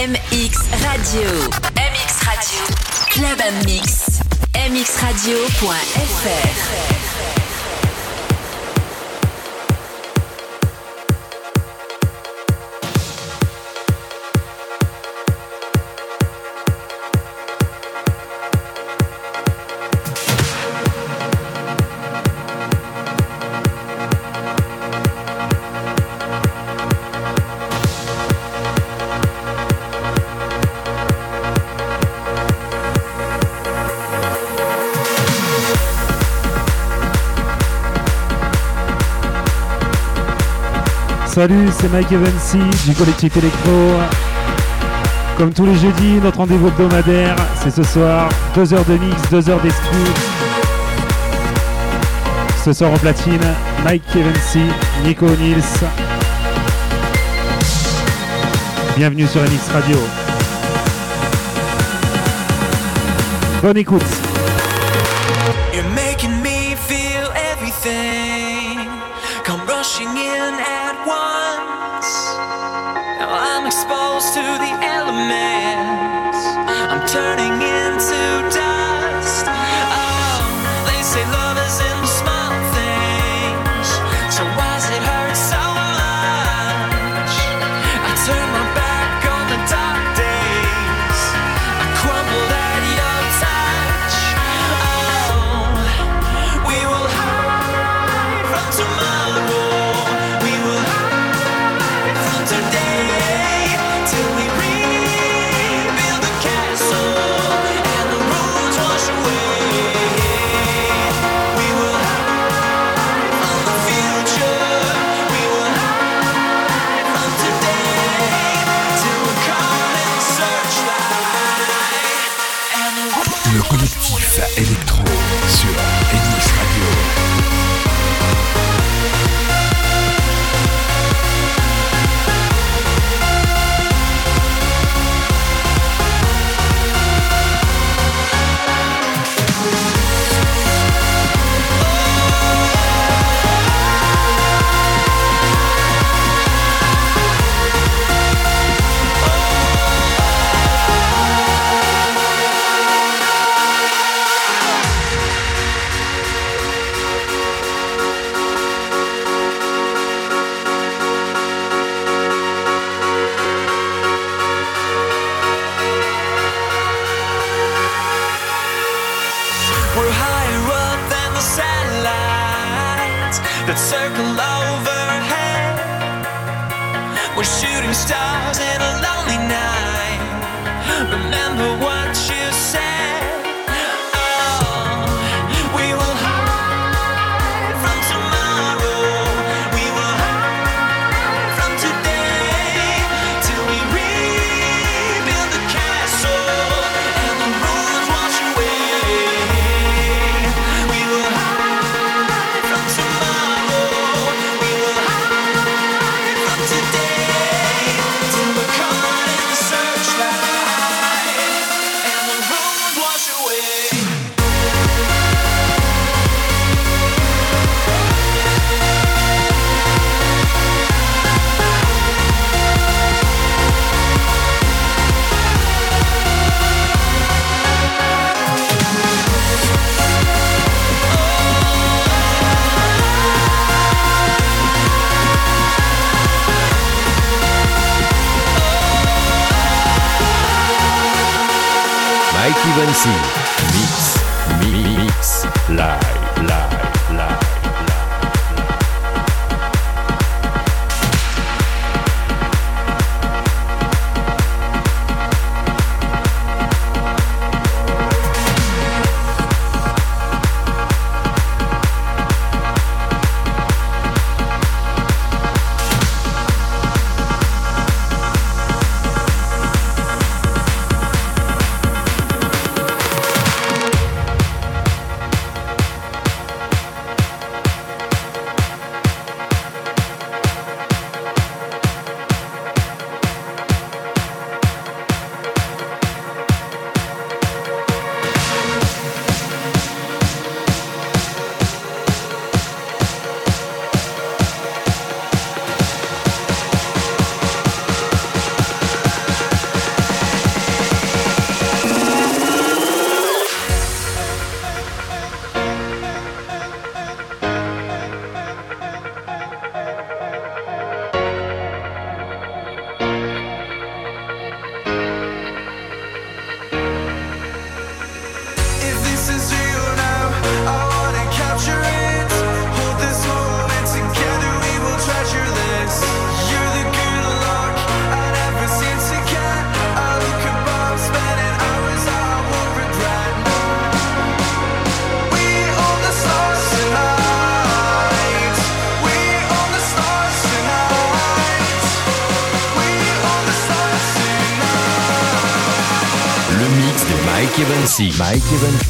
MX Radio. MX Radio. Club Mix. mxradio.fr. Salut, c'est Mike Evansy du collectif Electro. Comme tous les jeudis, notre rendez-vous hebdomadaire, c'est ce soir, 2 heures de mix, 2 heures d'esprit. Ce soir en platine, Mike Evansy, Nico Nils. Bienvenue sur MX Radio. Bonne écoute. Frequency Mix Mix Live Mikey Van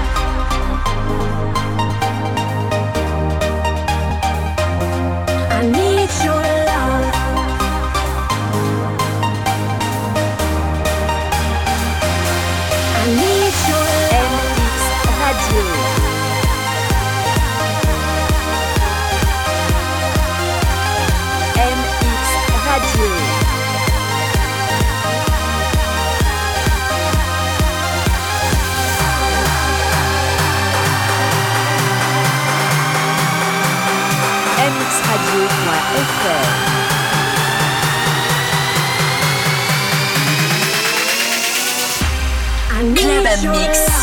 Club Mix.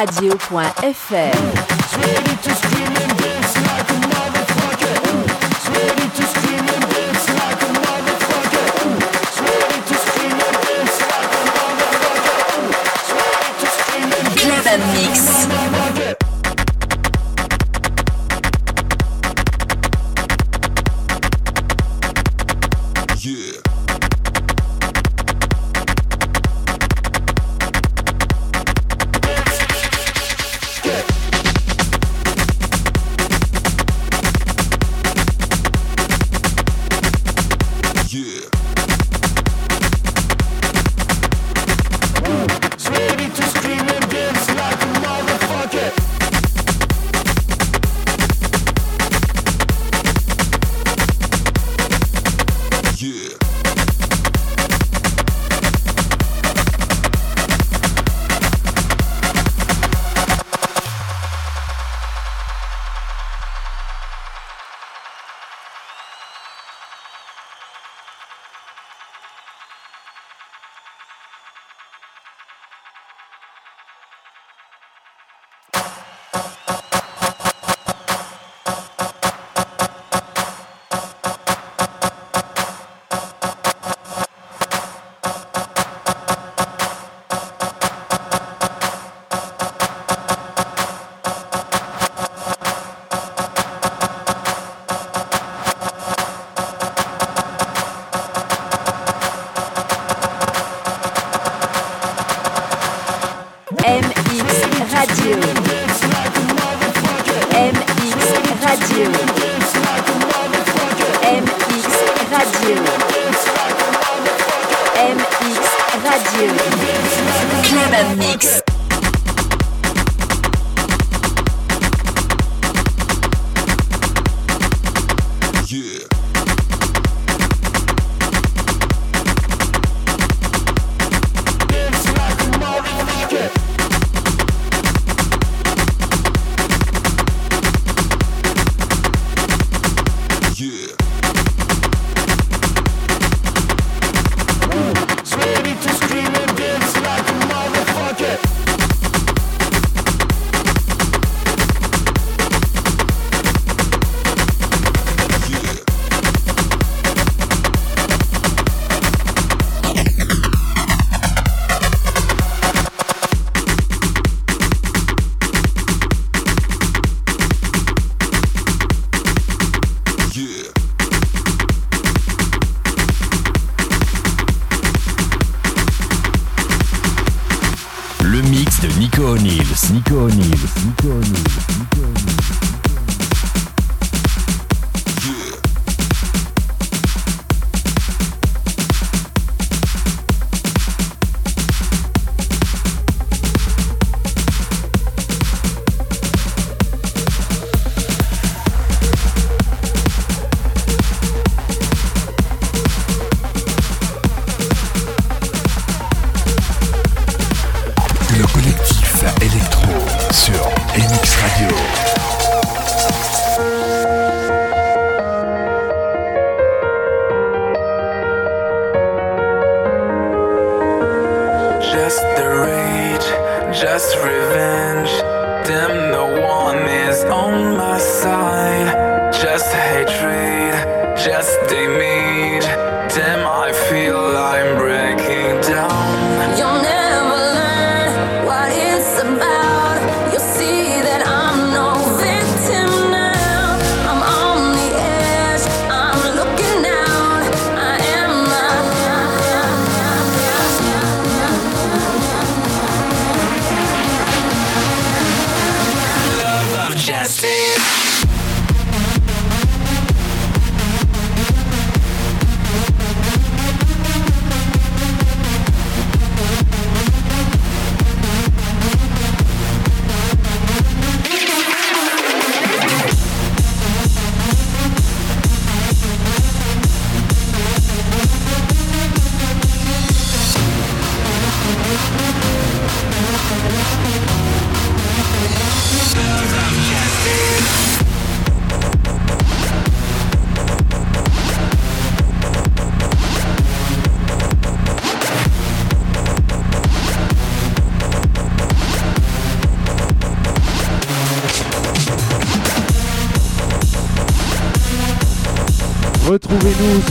mxradio.fr.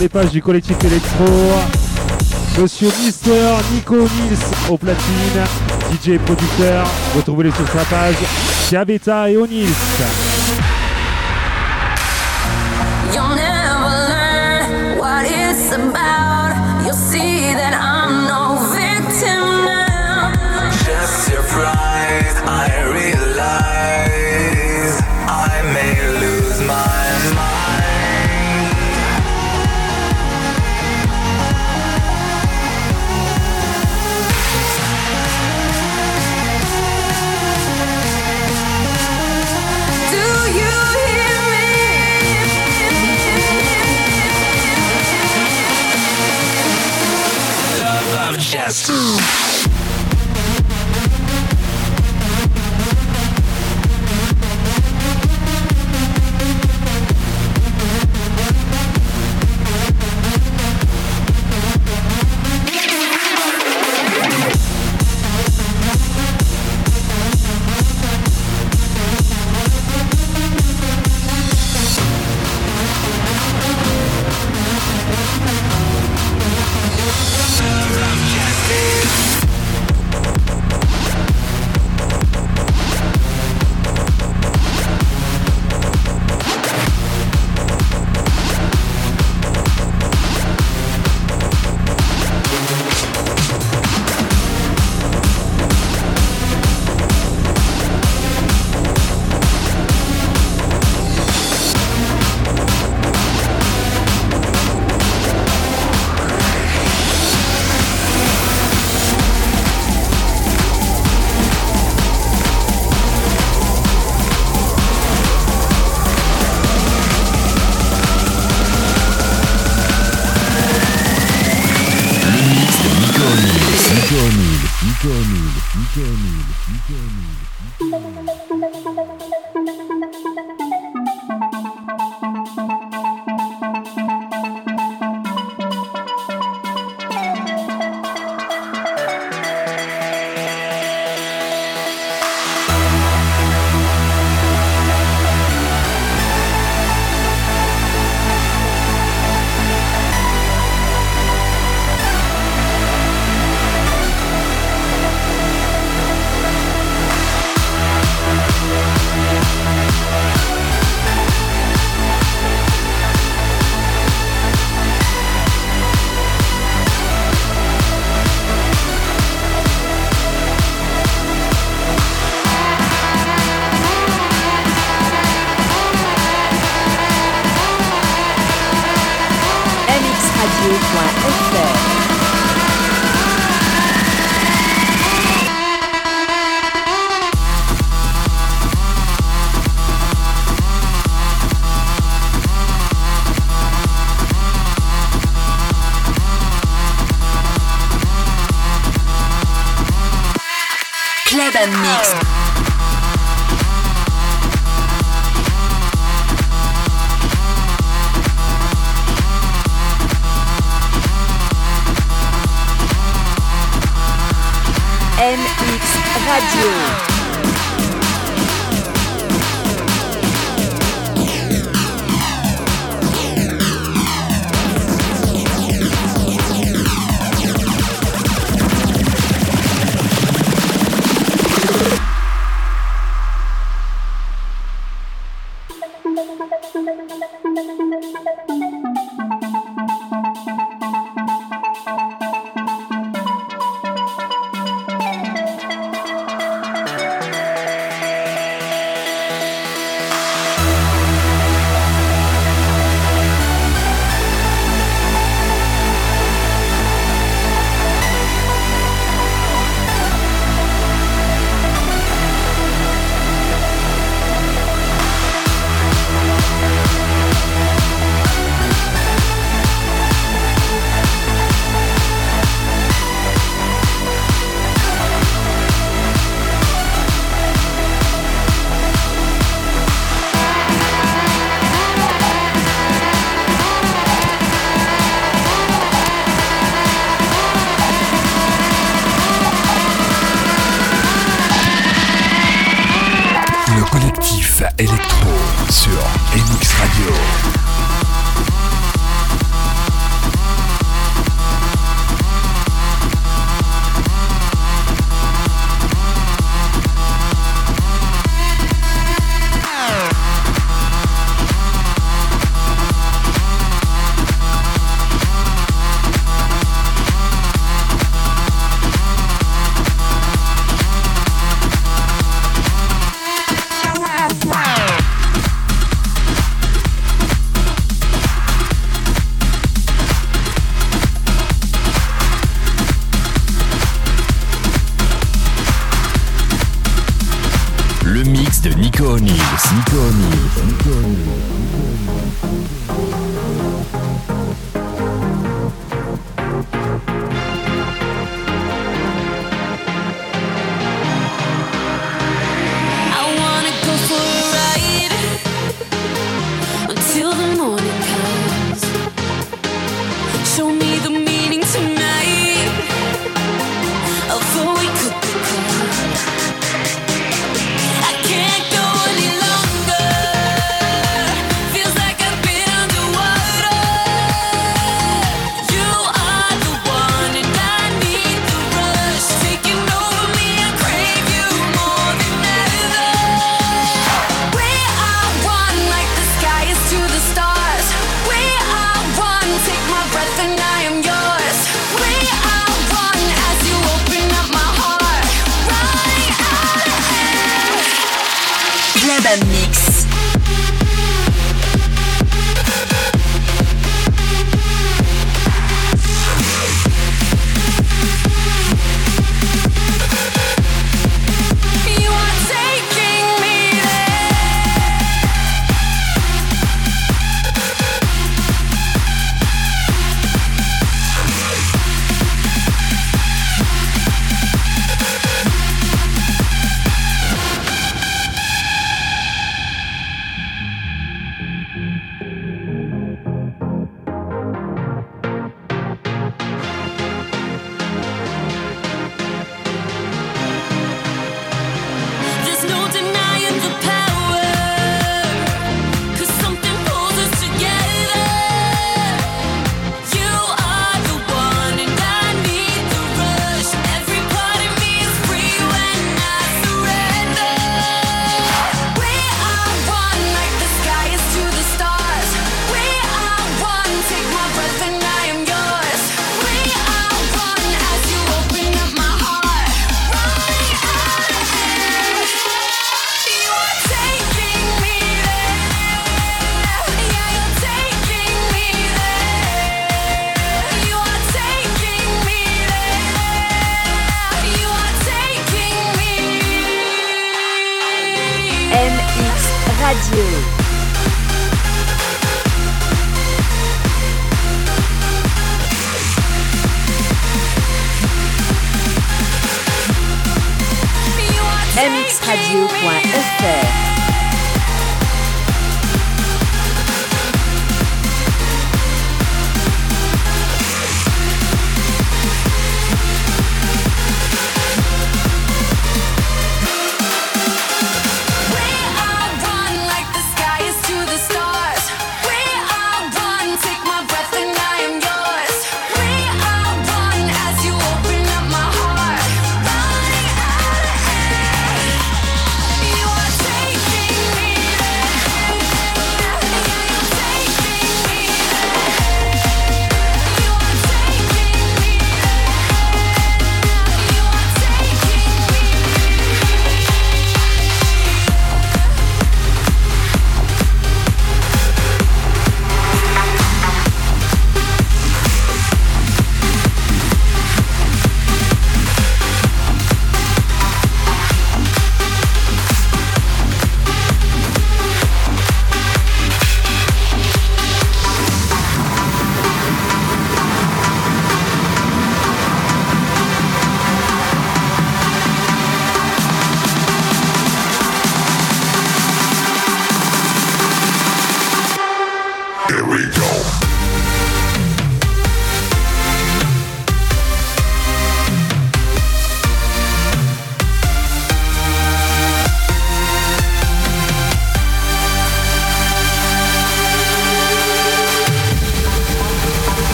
les pages du collectif Electro. Monsieur Mister Nico Nils au platine, DJ producteur. Retrouvez-les sur sa page Chiavetta et O'Nils.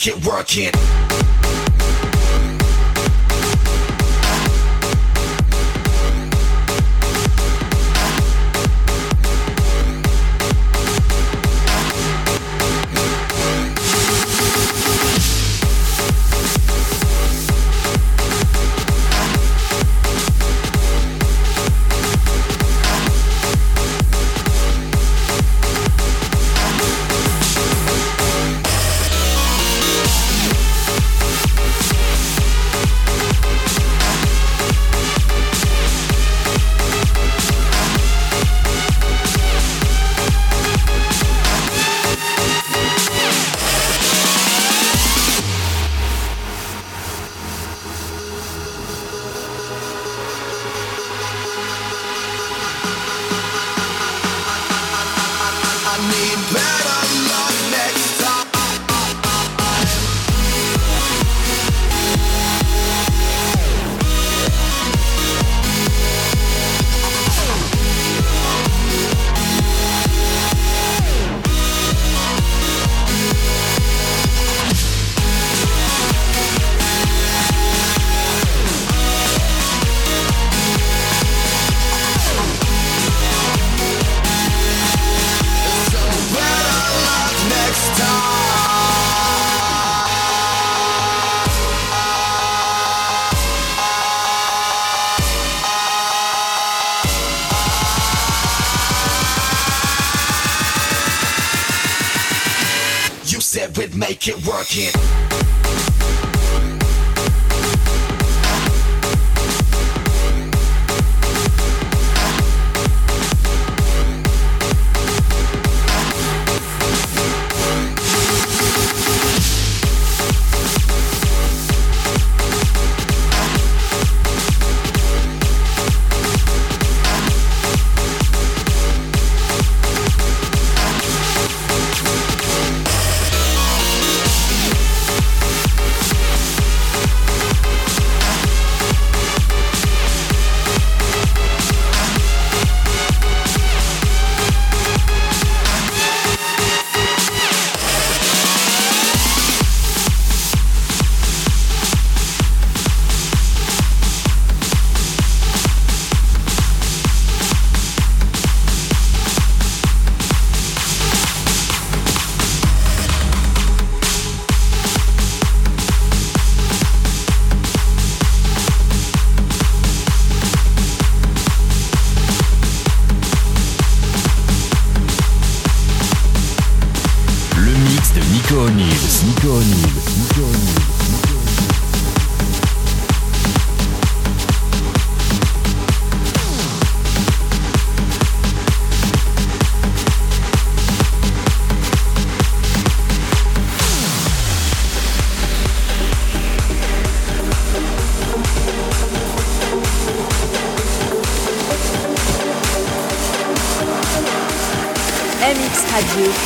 work it, work it.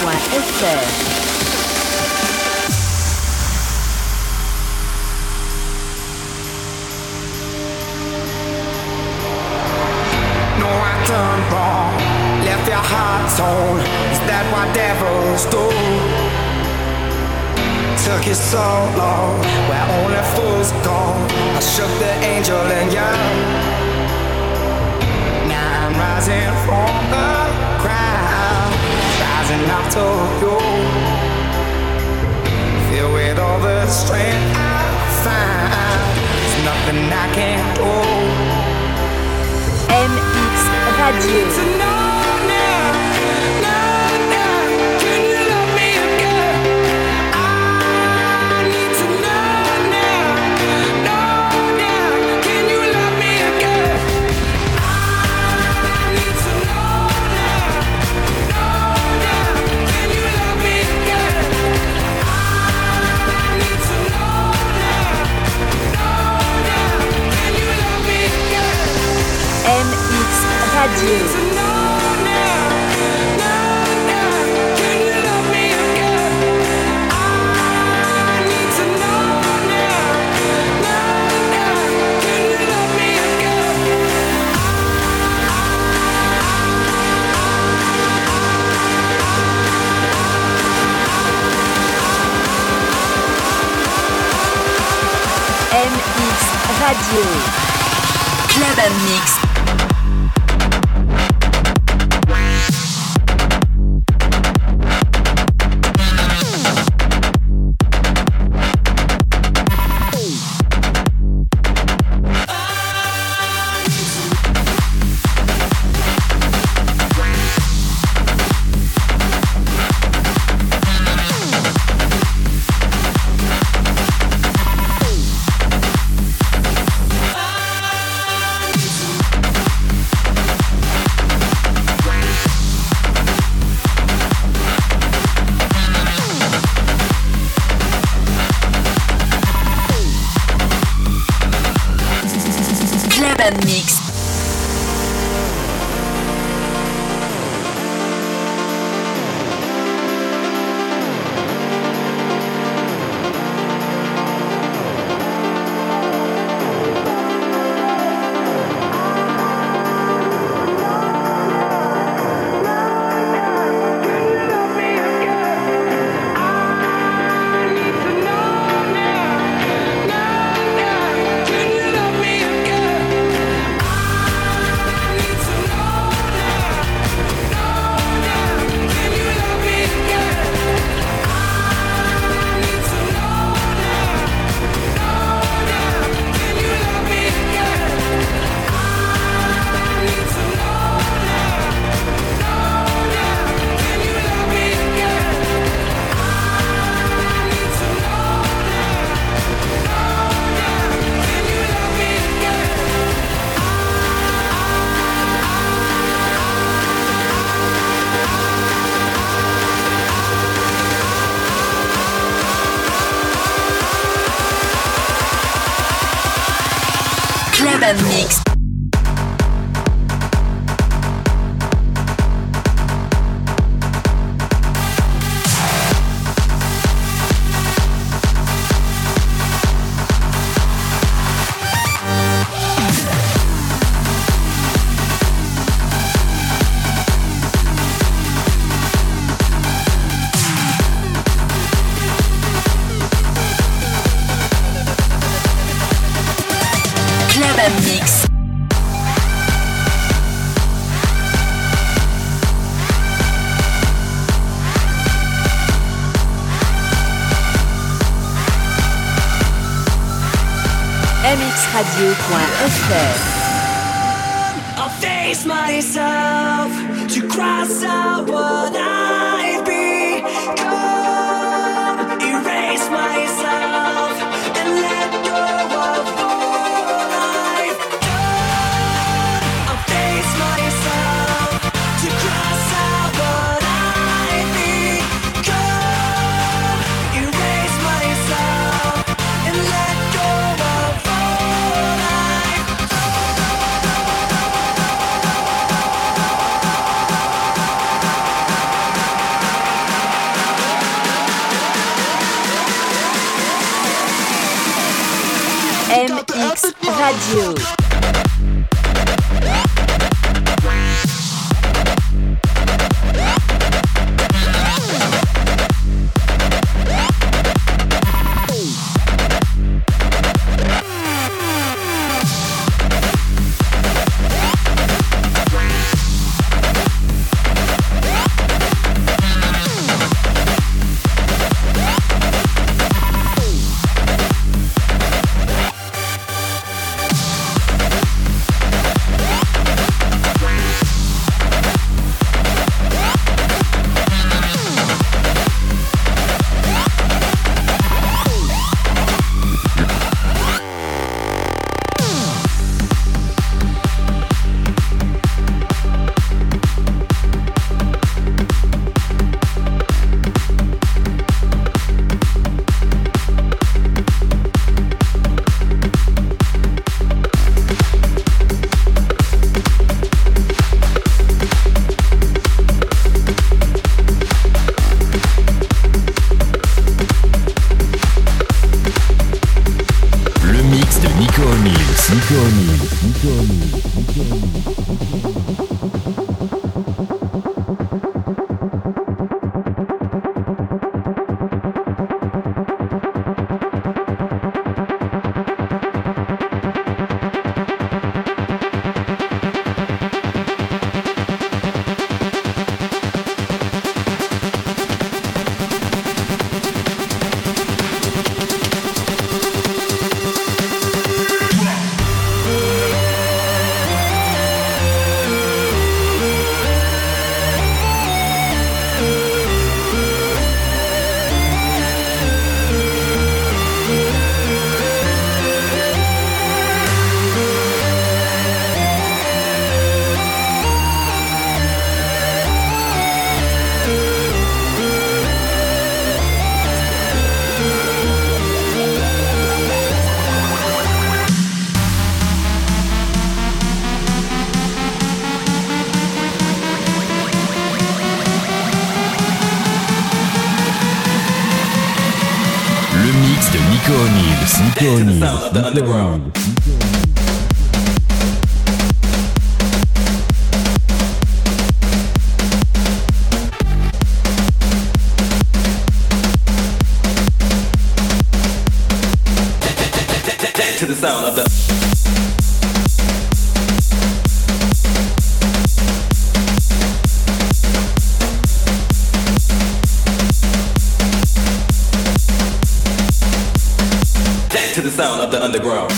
What is this? you. Journey. To the sound of the underground. To the sound of the underground.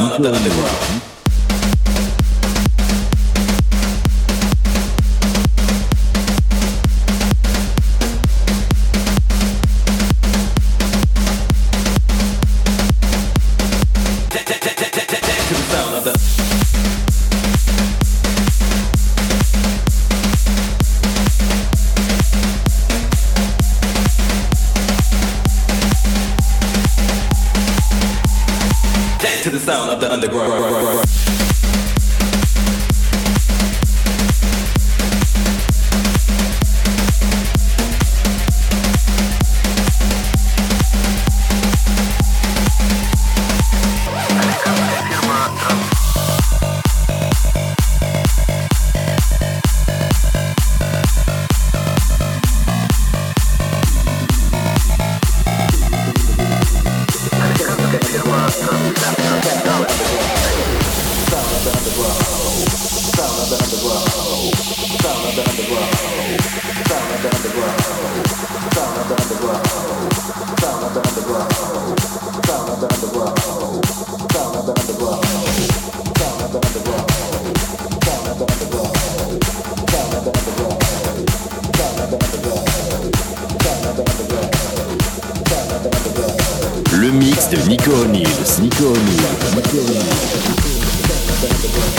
não, não, não, não, ニコニールニコニールニコニール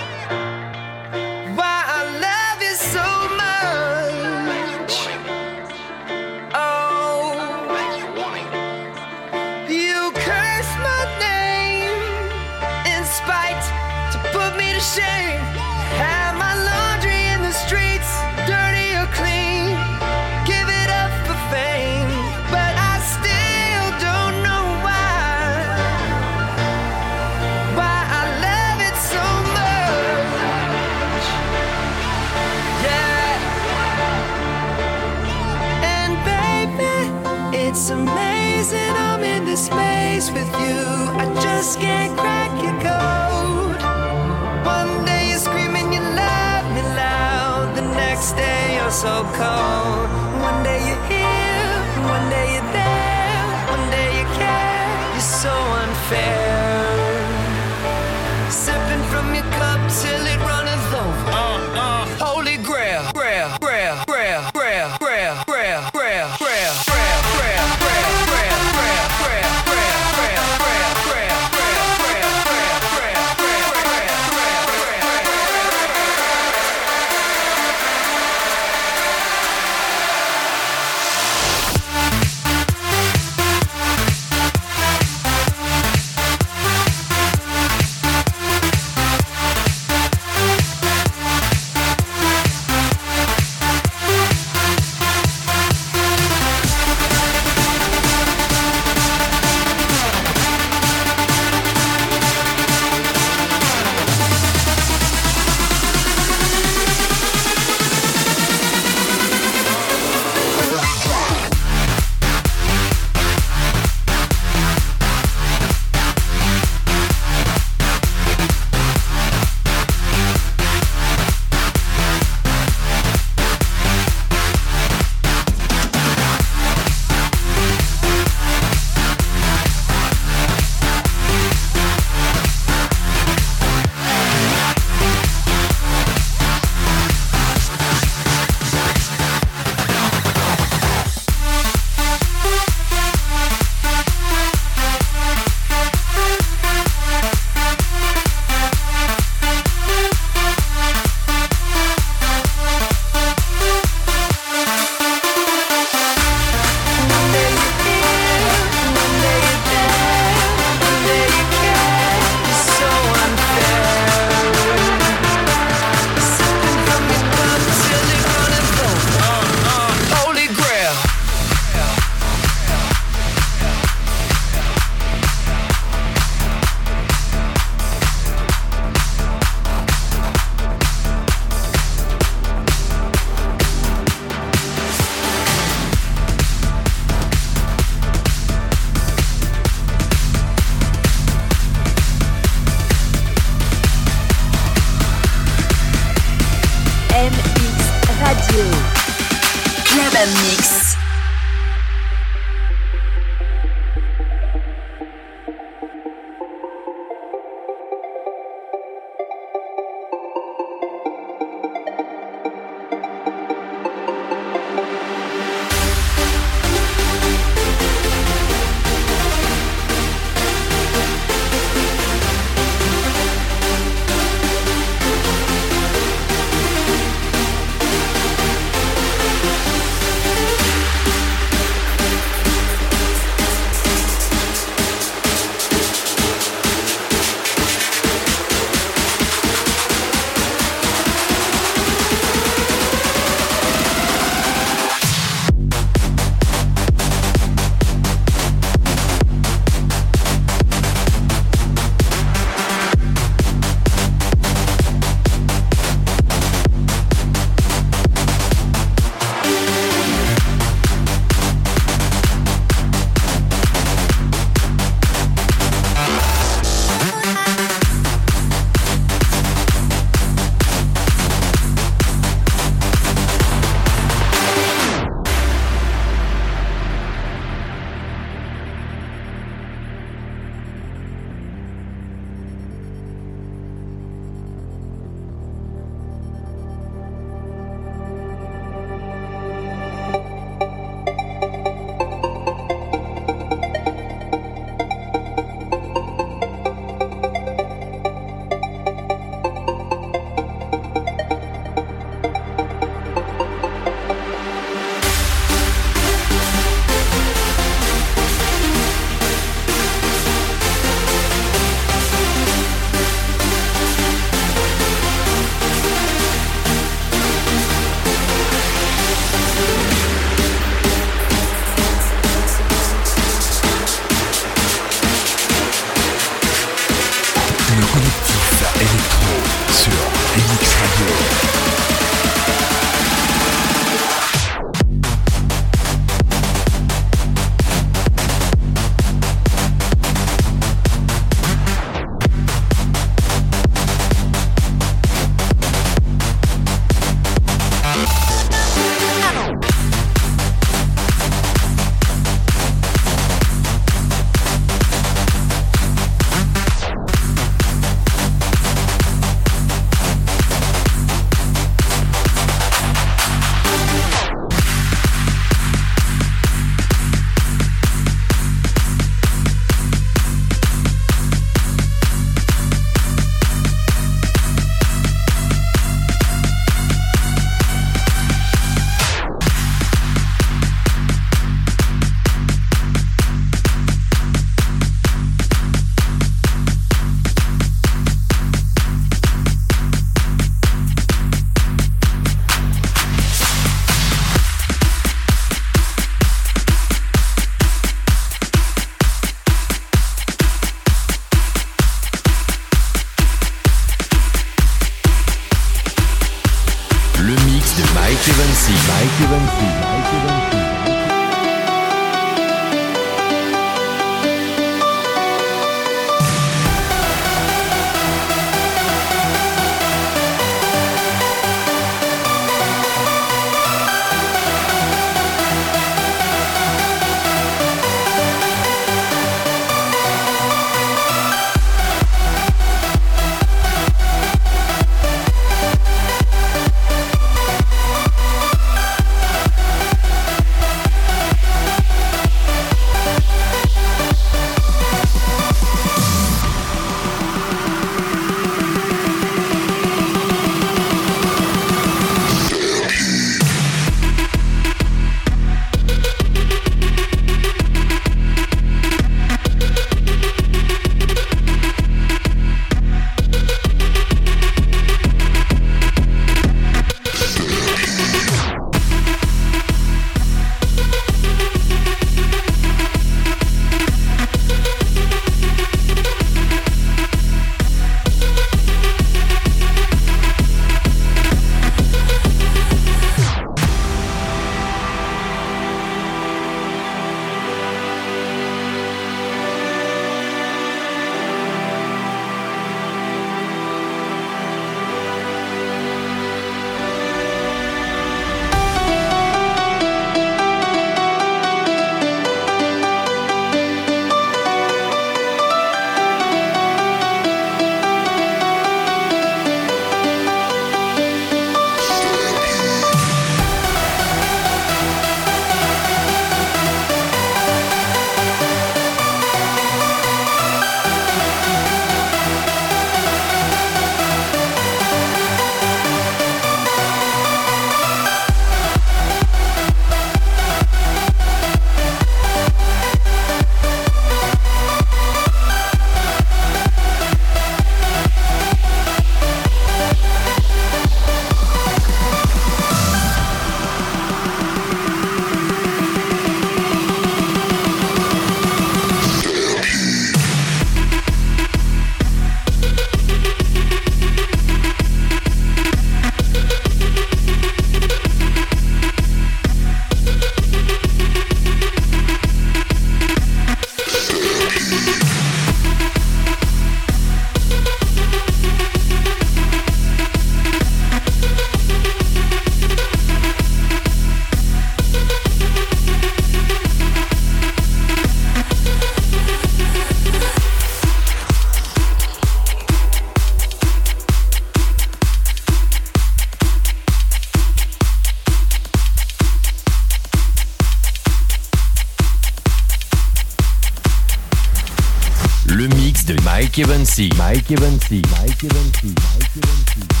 Mike Evansy, Mike Evansy, Mike Evansy, Mike Evansy.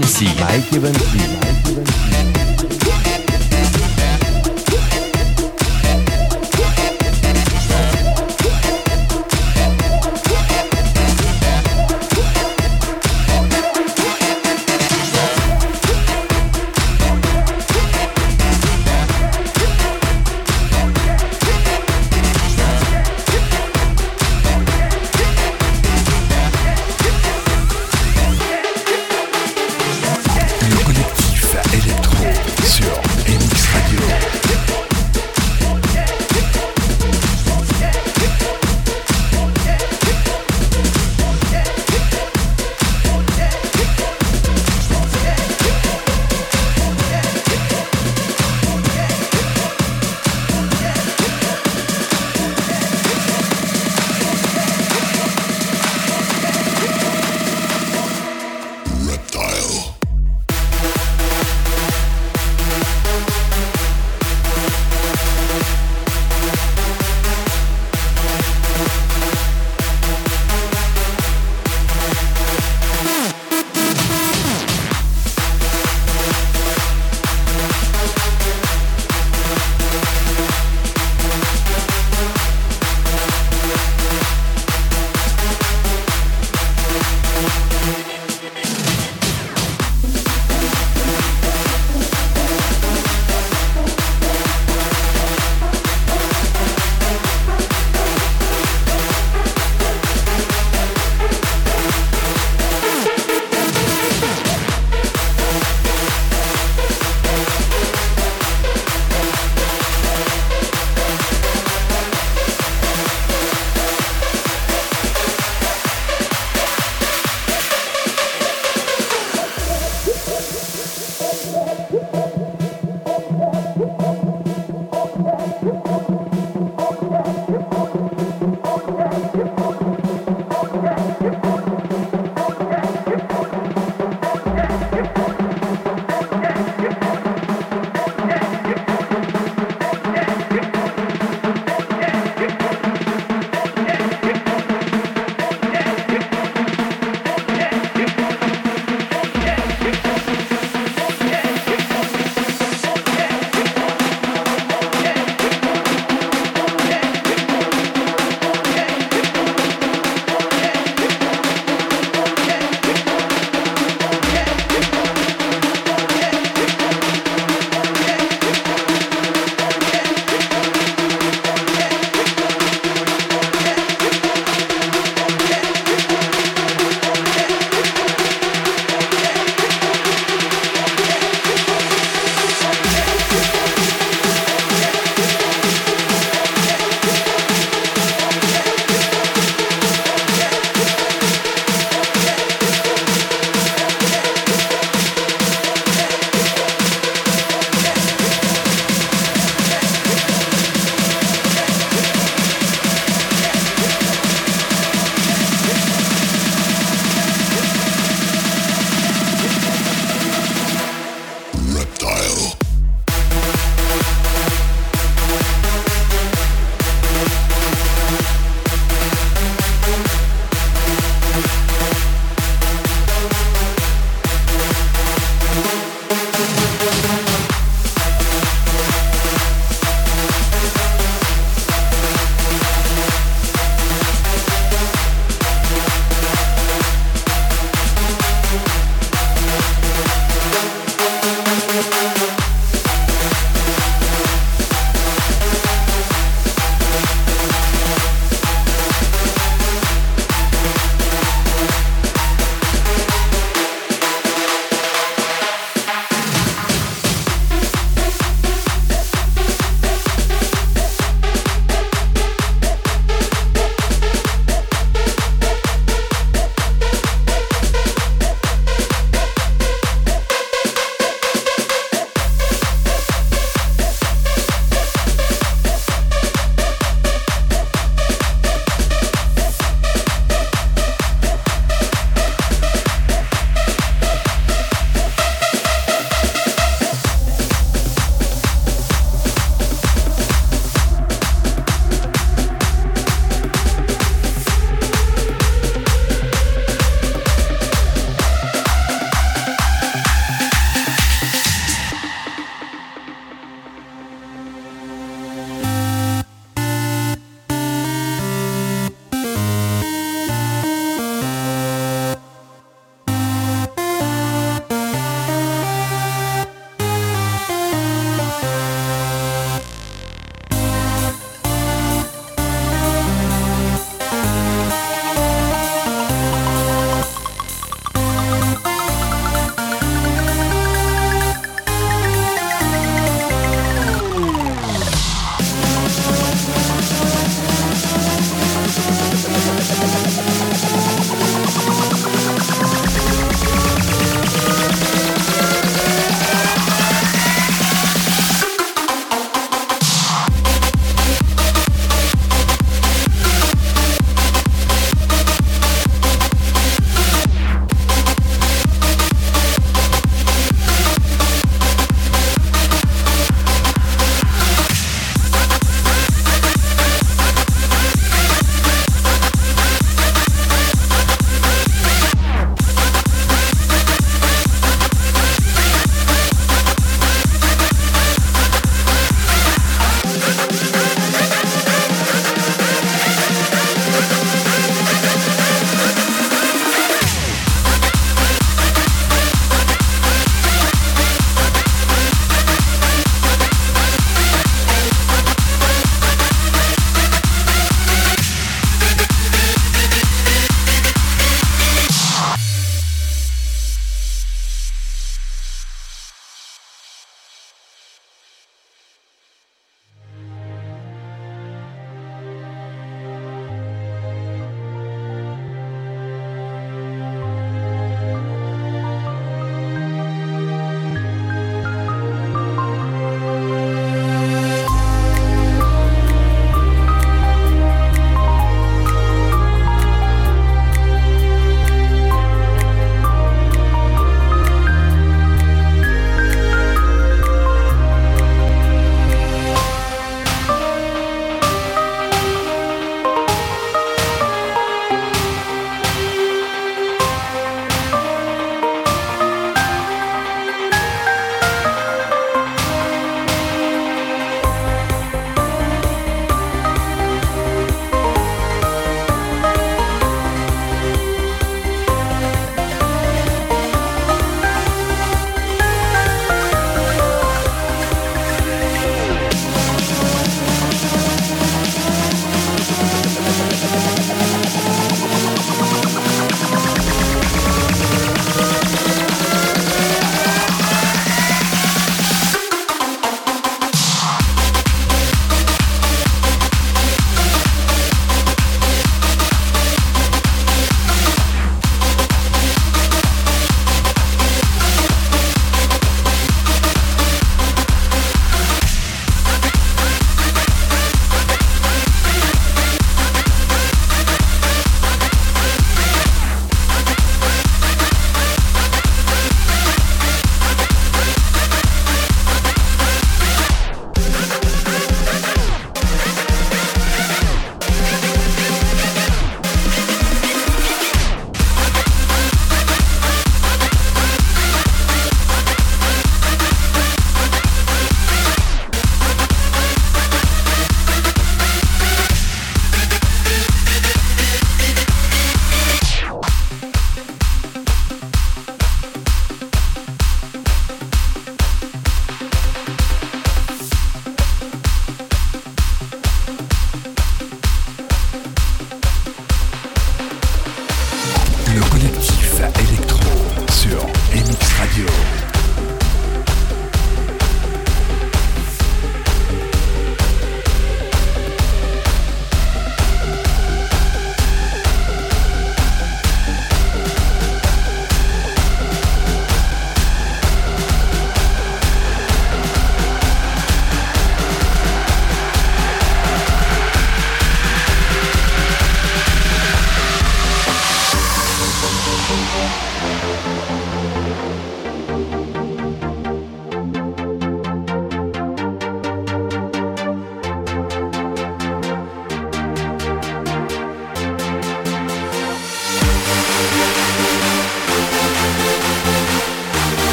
Given C. Mike Given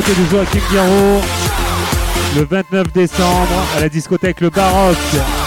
côté de Joachim le 29 décembre à la discothèque Le Baroque.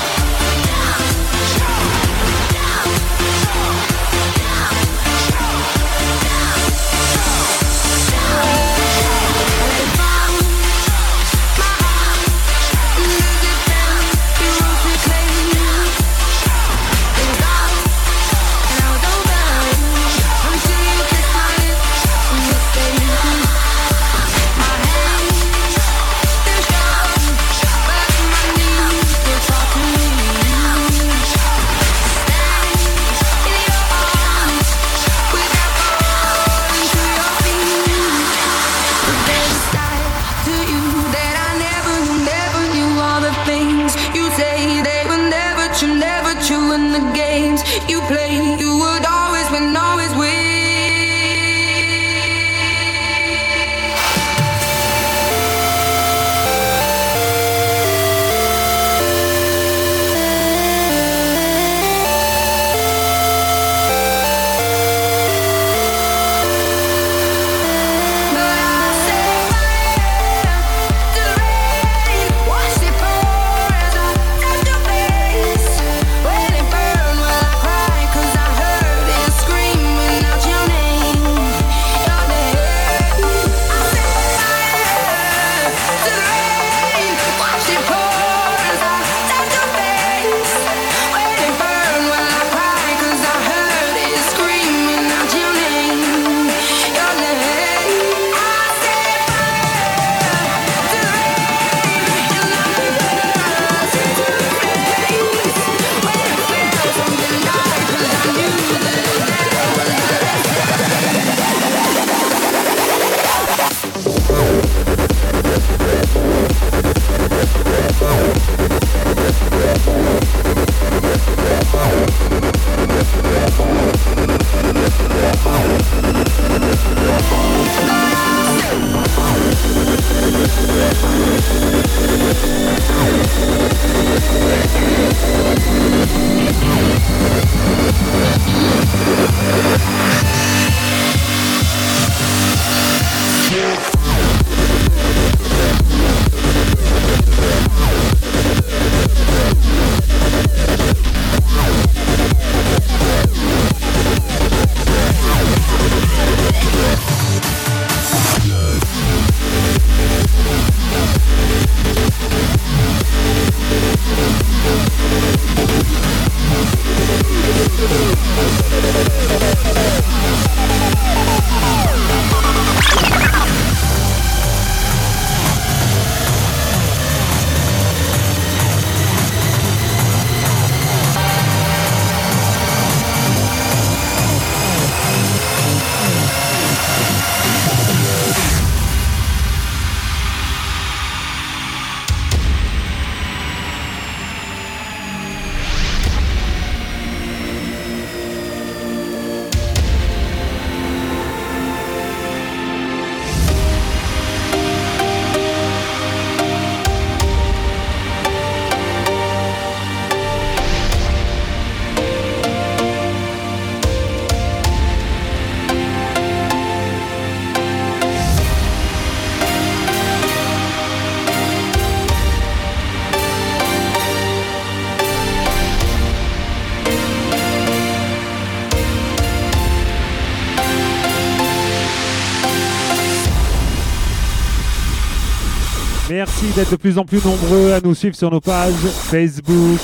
De plus en plus nombreux à nous suivre sur nos pages Facebook,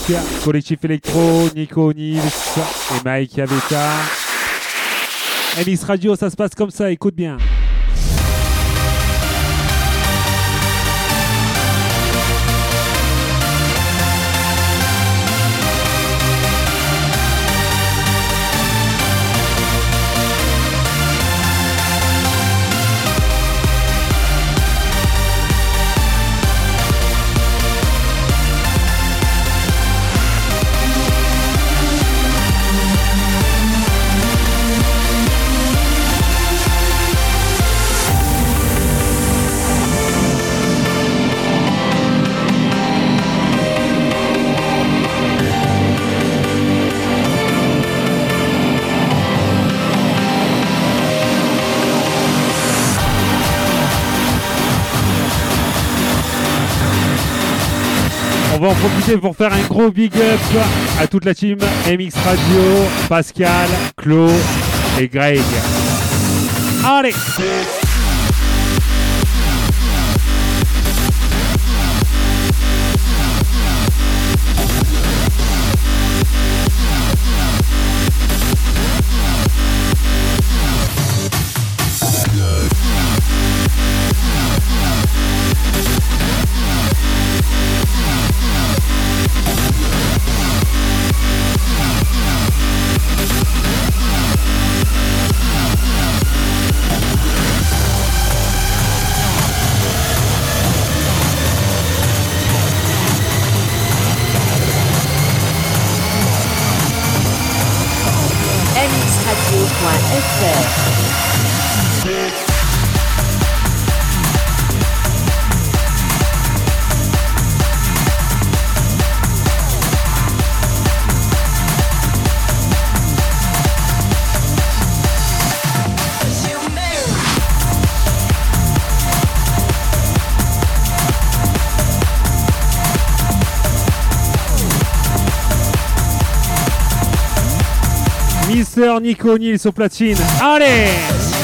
Collectif Electro, Nico Nils et Mike Aveta. MX Radio, ça se passe comme ça, écoute bien. On va en profiter pour faire un gros big up à toute la team MX Radio, Pascal, Claude et Greg. Allez Nico O'Neill su Placin. Ares!